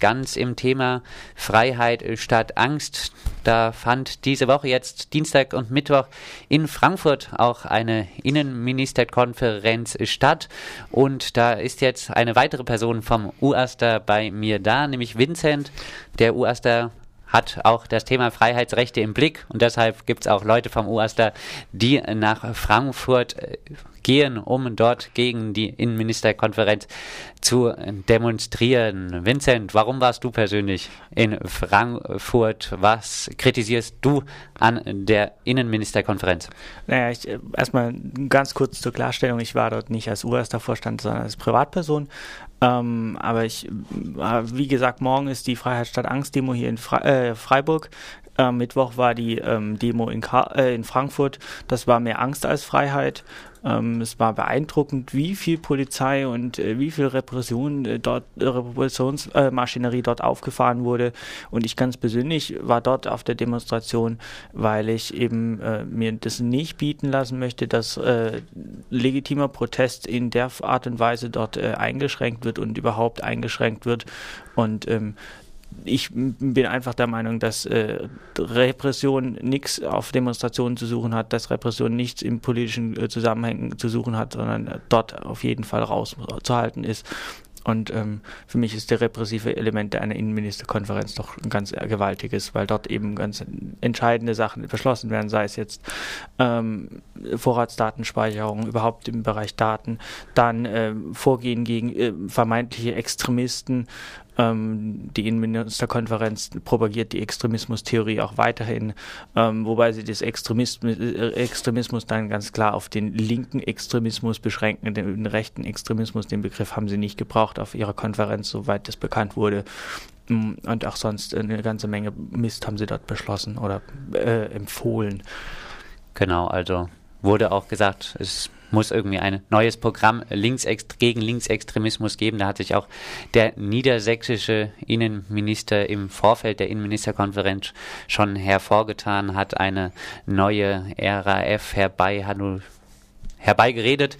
ganz im Thema Freiheit statt Angst. Da fand diese Woche jetzt Dienstag und Mittwoch in Frankfurt auch eine Innenministerkonferenz statt. Und da ist jetzt eine weitere Person vom UASTA bei mir da, nämlich Vincent. Der UASTA hat auch das Thema Freiheitsrechte im Blick und deshalb gibt es auch Leute vom UASTA, die nach Frankfurt äh, gehen, um dort gegen die Innenministerkonferenz zu demonstrieren. Vincent, warum warst du persönlich in Frankfurt? Was kritisierst du an der Innenministerkonferenz? Naja, ich, äh, erstmal ganz kurz zur Klarstellung. Ich war dort nicht als UASTA-Vorstand, sondern als Privatperson. Ähm, aber ich, äh, wie gesagt, morgen ist die Freiheit statt Angst Demo hier in Fre äh, Freiburg. Am Mittwoch war die ähm, Demo in, äh, in, Frankfurt. Das war mehr Angst als Freiheit. Ähm, es war beeindruckend, wie viel Polizei und äh, wie viel Repression äh, dort, äh, Repressionsmaschinerie dort aufgefahren wurde. Und ich ganz persönlich war dort auf der Demonstration, weil ich eben äh, mir das nicht bieten lassen möchte, dass äh, legitimer Protest in der Art und Weise dort äh, eingeschränkt wird und überhaupt eingeschränkt wird. Und ähm, ich bin einfach der Meinung, dass äh, Repression nichts auf Demonstrationen zu suchen hat, dass Repression nichts im politischen äh, Zusammenhängen zu suchen hat, sondern dort auf jeden Fall rauszuhalten ist. Und ähm, für mich ist der repressive Element einer Innenministerkonferenz doch ein ganz gewaltiges, weil dort eben ganz entscheidende Sachen beschlossen werden, sei es jetzt ähm, Vorratsdatenspeicherung, überhaupt im Bereich Daten, dann äh, Vorgehen gegen äh, vermeintliche Extremisten, ähm, die Innenministerkonferenz propagiert die Extremismustheorie auch weiterhin, ähm, wobei sie das Extremismus, äh, Extremismus dann ganz klar auf den linken Extremismus beschränken, den rechten Extremismus, den Begriff haben sie nicht gebraucht auf ihrer Konferenz, soweit das bekannt wurde. Mm, und auch sonst eine ganze Menge Mist haben sie dort beschlossen oder äh, empfohlen. Genau, also wurde auch gesagt, es muss irgendwie ein neues Programm Linksextre gegen Linksextremismus geben. Da hat sich auch der niedersächsische Innenminister im Vorfeld der Innenministerkonferenz schon hervorgetan, hat eine neue RAF herbei, herbeigeredet.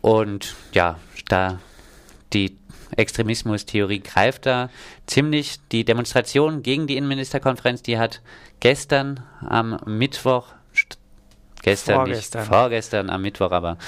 Und ja, da die Extremismustheorie greift da ziemlich. Die Demonstration gegen die Innenministerkonferenz, die hat gestern am Mittwoch gestern vorgestern. nicht, vorgestern am Mittwoch, aber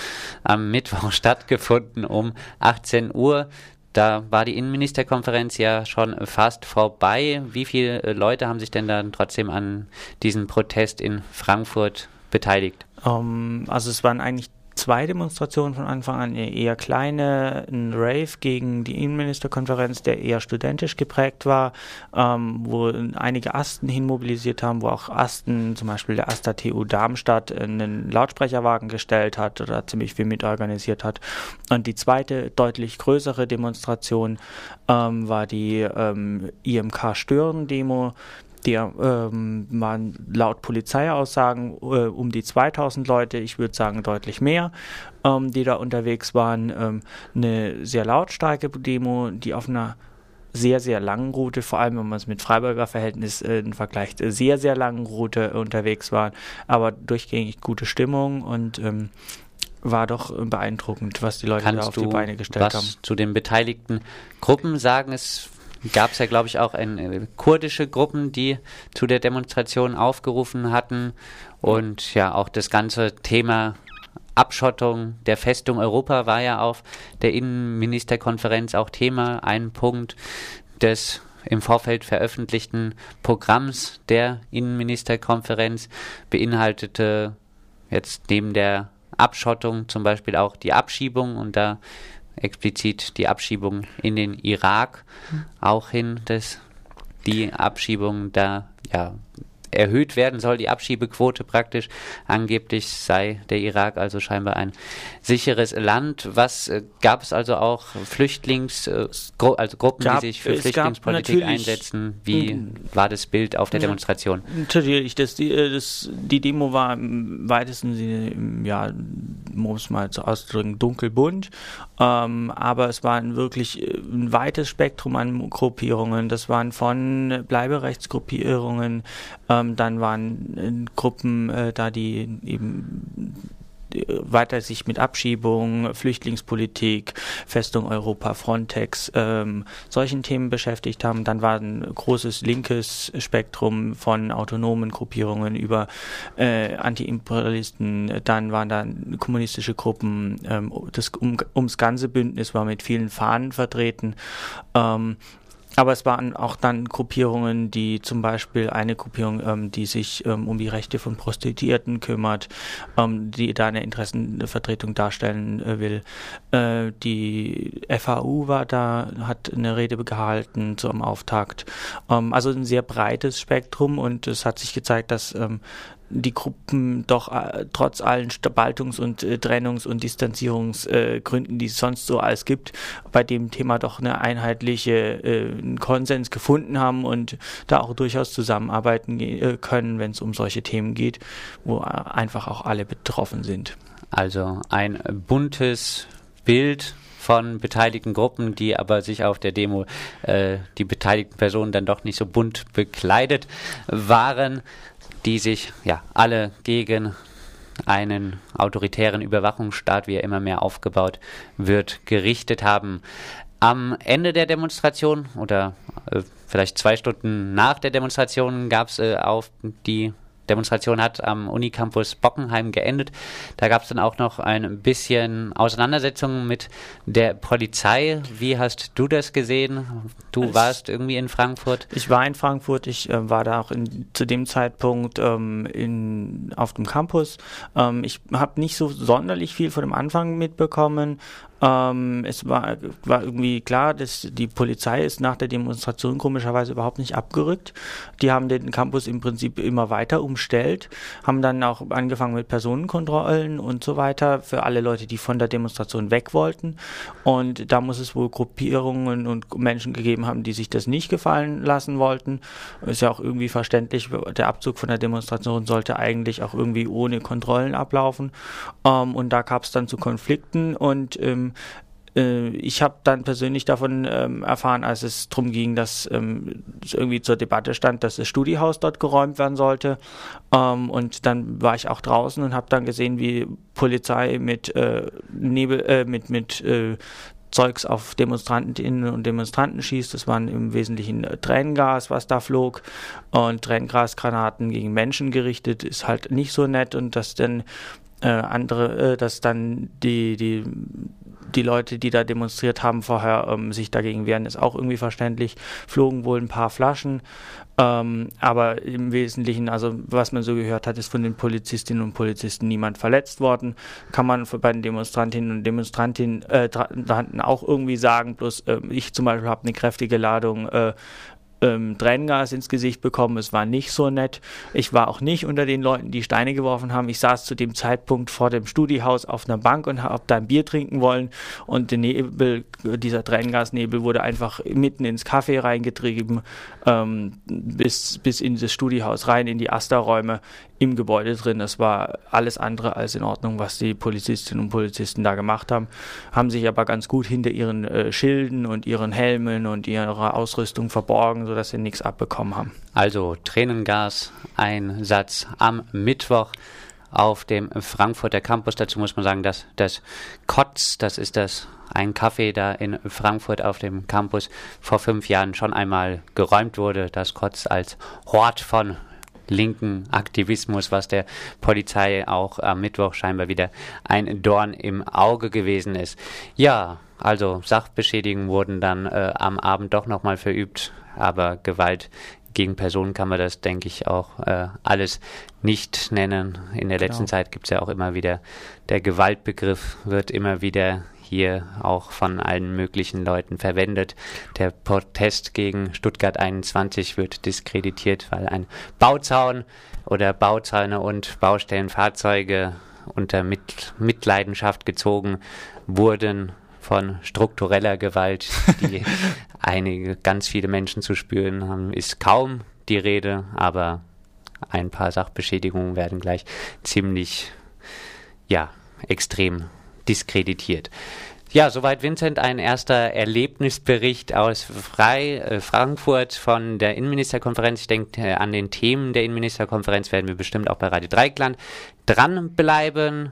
am Mittwoch stattgefunden um 18 Uhr. Da war die Innenministerkonferenz ja schon fast vorbei. Wie viele äh, Leute haben sich denn dann trotzdem an diesem Protest in Frankfurt beteiligt? Um, ähm, also es waren eigentlich zwei Demonstrationen von Anfang an, eine eher kleine, ein Rave gegen die Innenministerkonferenz, der eher studentisch geprägt war, ähm, wo einige Asten hinmobilisiert haben, wo auch Asten, zum Beispiel der Asta TU Darmstadt, einen Lautsprecherwagen gestellt hat oder ziemlich viel mitorganisiert hat. Und die zweite, deutlich größere Demonstration ähm, war die ähm, IMK-Stören-Demo, die ähm, waren laut Polizeiaussagen äh, um die 2000 Leute, ich würde sagen deutlich mehr, ähm, die da unterwegs waren. Ähm, eine sehr lautstarke Demo, die auf einer sehr, sehr langen Route, vor allem wenn man es mit Freiburger Verhältnis äh, vergleicht, äh, sehr, sehr langen Route unterwegs waren, aber durchgängig gute Stimmung und ähm, war doch beeindruckend, was die Leute Kannst da auf die Beine gestellt was haben. Zu den beteiligten Gruppen sagen, es gab es ja, glaube ich, auch ein, äh, kurdische Gruppen, die zu der Demonstration aufgerufen hatten. Und ja, auch das ganze Thema Abschottung der Festung Europa war ja auf der Innenministerkonferenz auch Thema. Ein Punkt des im Vorfeld veröffentlichten Programms der Innenministerkonferenz beinhaltete jetzt neben der Abschottung zum Beispiel auch die Abschiebung und da explizit die Abschiebung in den Irak mhm. auch hin, dass die Abschiebung da ja erhöht werden soll, die Abschiebequote praktisch. Angeblich sei der Irak also scheinbar ein sicheres Land. Was äh, gab es also auch Flüchtlings, äh, gro also Gruppen, gab, die sich für Flüchtlingspolitik einsetzen? Wie war das Bild auf der Demonstration? Natürlich, das, die, äh, das, die Demo war im weitesten Sinne, ja, muss mal zu ausdrücken, dunkelbunt. Ähm, aber es war wirklich äh, ein weites Spektrum an Gruppierungen. Das waren von Bleiberechtsgruppierungen, ähm, dann waren äh, Gruppen äh, da, die eben weiter sich mit Abschiebung, Flüchtlingspolitik, Festung Europa, Frontex, ähm, solchen Themen beschäftigt haben. Dann war ein großes linkes Spektrum von autonomen Gruppierungen über äh, Anti-Imperialisten. Dann waren da kommunistische Gruppen. Ähm, das um, ums ganze Bündnis war mit vielen Fahnen vertreten. Ähm, aber es waren auch dann Gruppierungen, die zum Beispiel eine Gruppierung, ähm, die sich ähm, um die Rechte von Prostituierten kümmert, ähm, die da eine Interessenvertretung darstellen äh, will. Äh, die FAU war da, hat eine Rede gehalten zum Auftakt. Ähm, also ein sehr breites Spektrum und es hat sich gezeigt, dass ähm, die Gruppen doch äh, trotz allen Spaltungs- und äh, Trennungs- und Distanzierungsgründen, die es sonst so alles gibt, bei dem Thema doch eine einheitliche äh, Konsens gefunden haben und da auch durchaus zusammenarbeiten äh, können, wenn es um solche Themen geht, wo äh, einfach auch alle betroffen sind. Also ein buntes Bild von beteiligten Gruppen, die aber sich auf der Demo äh, die beteiligten Personen dann doch nicht so bunt bekleidet waren die sich ja alle gegen einen autoritären Überwachungsstaat, wie er immer mehr aufgebaut wird, gerichtet haben. Am Ende der Demonstration oder äh, vielleicht zwei Stunden nach der Demonstration gab es äh, auf die Demonstration hat am Unicampus Bockenheim geendet. Da gab es dann auch noch ein bisschen Auseinandersetzungen mit der Polizei. Wie hast du das gesehen? Du ich, warst irgendwie in Frankfurt? Ich war in Frankfurt. Ich äh, war da auch in, zu dem Zeitpunkt ähm, in, auf dem Campus. Ähm, ich habe nicht so sonderlich viel von dem Anfang mitbekommen. Ähm, es war, war irgendwie klar, dass die Polizei ist nach der Demonstration komischerweise überhaupt nicht abgerückt. Die haben den Campus im Prinzip immer weiter umstellt, haben dann auch angefangen mit Personenkontrollen und so weiter für alle Leute, die von der Demonstration weg wollten. Und da muss es wohl Gruppierungen und Menschen gegeben haben, die sich das nicht gefallen lassen wollten. Ist ja auch irgendwie verständlich, der Abzug von der Demonstration sollte eigentlich auch irgendwie ohne Kontrollen ablaufen. Ähm, und da gab es dann zu Konflikten und ähm, äh, ich habe dann persönlich davon ähm, erfahren, als es darum ging, dass ähm, es irgendwie zur Debatte stand, dass das Studiehaus dort geräumt werden sollte. Ähm, und dann war ich auch draußen und habe dann gesehen, wie Polizei mit äh, Nebel, äh, mit mit äh, Zeugs auf Demonstrantinnen und Demonstranten schießt. Das waren im Wesentlichen äh, Tränengas, was da flog. Und Tränengasgranaten gegen Menschen gerichtet ist halt nicht so nett. Und dass dann äh, andere, äh, dass dann die, die die Leute, die da demonstriert haben vorher, ähm, sich dagegen wehren, ist auch irgendwie verständlich. Flogen wohl ein paar Flaschen, ähm, aber im Wesentlichen, also was man so gehört hat, ist von den Polizistinnen und Polizisten niemand verletzt worden. Kann man bei den Demonstrantinnen und Demonstrantinnen äh, auch irgendwie sagen, bloß äh, ich zum Beispiel habe eine kräftige Ladung äh, ähm, Tränengas ins Gesicht bekommen. Es war nicht so nett. Ich war auch nicht unter den Leuten, die Steine geworfen haben. Ich saß zu dem Zeitpunkt vor dem Studiehaus auf einer Bank und habe da ein Bier trinken wollen. Und der Nebel, dieser Tränengasnebel wurde einfach mitten ins Café reingetrieben, ähm, bis, bis in das Studiehaus rein, in die Asta-Räume im Gebäude drin. Das war alles andere als in Ordnung, was die Polizistinnen und Polizisten da gemacht haben. Haben sich aber ganz gut hinter ihren äh, Schilden und ihren Helmen und ihrer Ausrüstung verborgen, sodass sie nichts abbekommen haben. Also Tränengas-Einsatz am Mittwoch auf dem Frankfurter Campus. Dazu muss man sagen, dass das Kotz, das ist das ein Café da in Frankfurt auf dem Campus vor fünf Jahren schon einmal geräumt wurde. Das Kotz als Hort von linken Aktivismus, was der Polizei auch am Mittwoch scheinbar wieder ein Dorn im Auge gewesen ist. Ja, also Sachbeschädigungen wurden dann äh, am Abend doch nochmal verübt, aber Gewalt gegen Personen kann man das, denke ich, auch äh, alles nicht nennen. In der letzten genau. Zeit gibt es ja auch immer wieder, der Gewaltbegriff wird immer wieder hier auch von allen möglichen Leuten verwendet. Der Protest gegen Stuttgart 21 wird diskreditiert, weil ein Bauzaun oder Bauzäune und Baustellenfahrzeuge unter Mit Mitleidenschaft gezogen wurden von struktureller Gewalt, die einige, ganz viele Menschen zu spüren haben, ist kaum die Rede, aber ein paar Sachbeschädigungen werden gleich ziemlich, ja, extrem diskreditiert. Ja, soweit Vincent ein erster Erlebnisbericht aus Frei, äh, Frankfurt von der Innenministerkonferenz. Ich denke, äh, an den Themen der Innenministerkonferenz werden wir bestimmt auch bei Radio Dreikland dranbleiben.